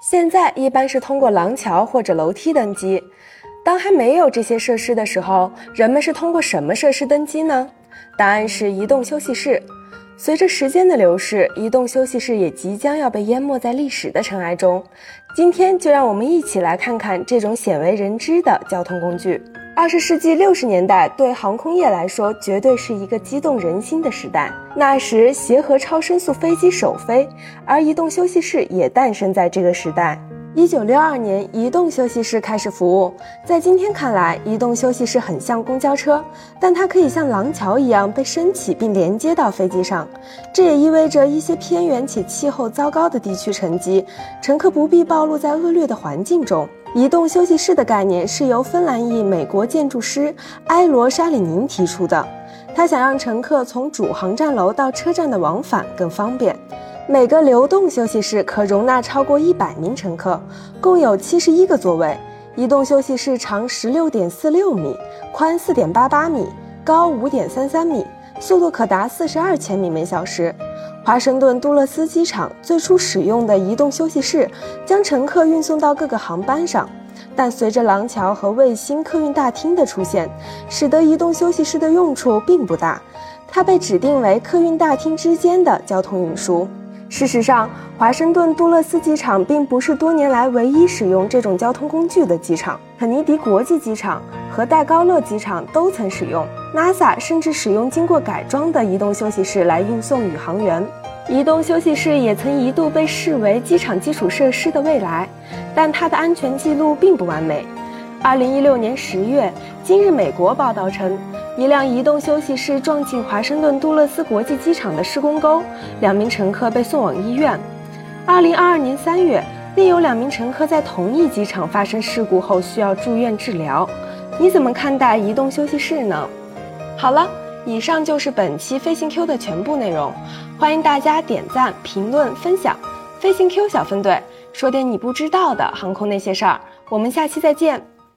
现在一般是通过廊桥或者楼梯登机。当还没有这些设施的时候，人们是通过什么设施登机呢？答案是移动休息室。随着时间的流逝，移动休息室也即将要被淹没在历史的尘埃中。今天就让我们一起来看看这种鲜为人知的交通工具。二十世纪六十年代对航空业来说，绝对是一个激动人心的时代。那时，协和超声速飞机首飞，而移动休息室也诞生在这个时代。一九六二年，移动休息室开始服务。在今天看来，移动休息室很像公交车，但它可以像廊桥一样被升起并连接到飞机上。这也意味着一些偏远且气候糟糕的地区乘机，乘客不必暴露在恶劣的环境中。移动休息室的概念是由芬兰裔美国建筑师埃罗沙里宁提出的，他想让乘客从主航站楼到车站的往返更方便。每个流动休息室可容纳超过一百名乘客，共有七十一个座位。移动休息室长十六点四六米，宽四点八八米，高五点三三米，速度可达四十二千米每小时。华盛顿杜勒斯机场最初使用的移动休息室，将乘客运送到各个航班上，但随着廊桥和卫星客运大厅的出现，使得移动休息室的用处并不大，它被指定为客运大厅之间的交通运输。事实上，华盛顿杜勒斯机场并不是多年来唯一使用这种交通工具的机场。肯尼迪国际机场和戴高乐机场都曾使用。NASA 甚至使用经过改装的移动休息室来运送宇航员。移动休息室也曾一度被视为机场基础设施的未来，但它的安全记录并不完美。二零一六年十月，今日美国报道称。一辆移动休息室撞进华盛顿杜勒斯国际机场的施工沟，两名乘客被送往医院。二零二二年三月，另有两名乘客在同一机场发生事故后需要住院治疗。你怎么看待移动休息室呢？好了，以上就是本期飞行 Q 的全部内容，欢迎大家点赞、评论、分享。飞行 Q 小分队说点你不知道的航空那些事儿，我们下期再见。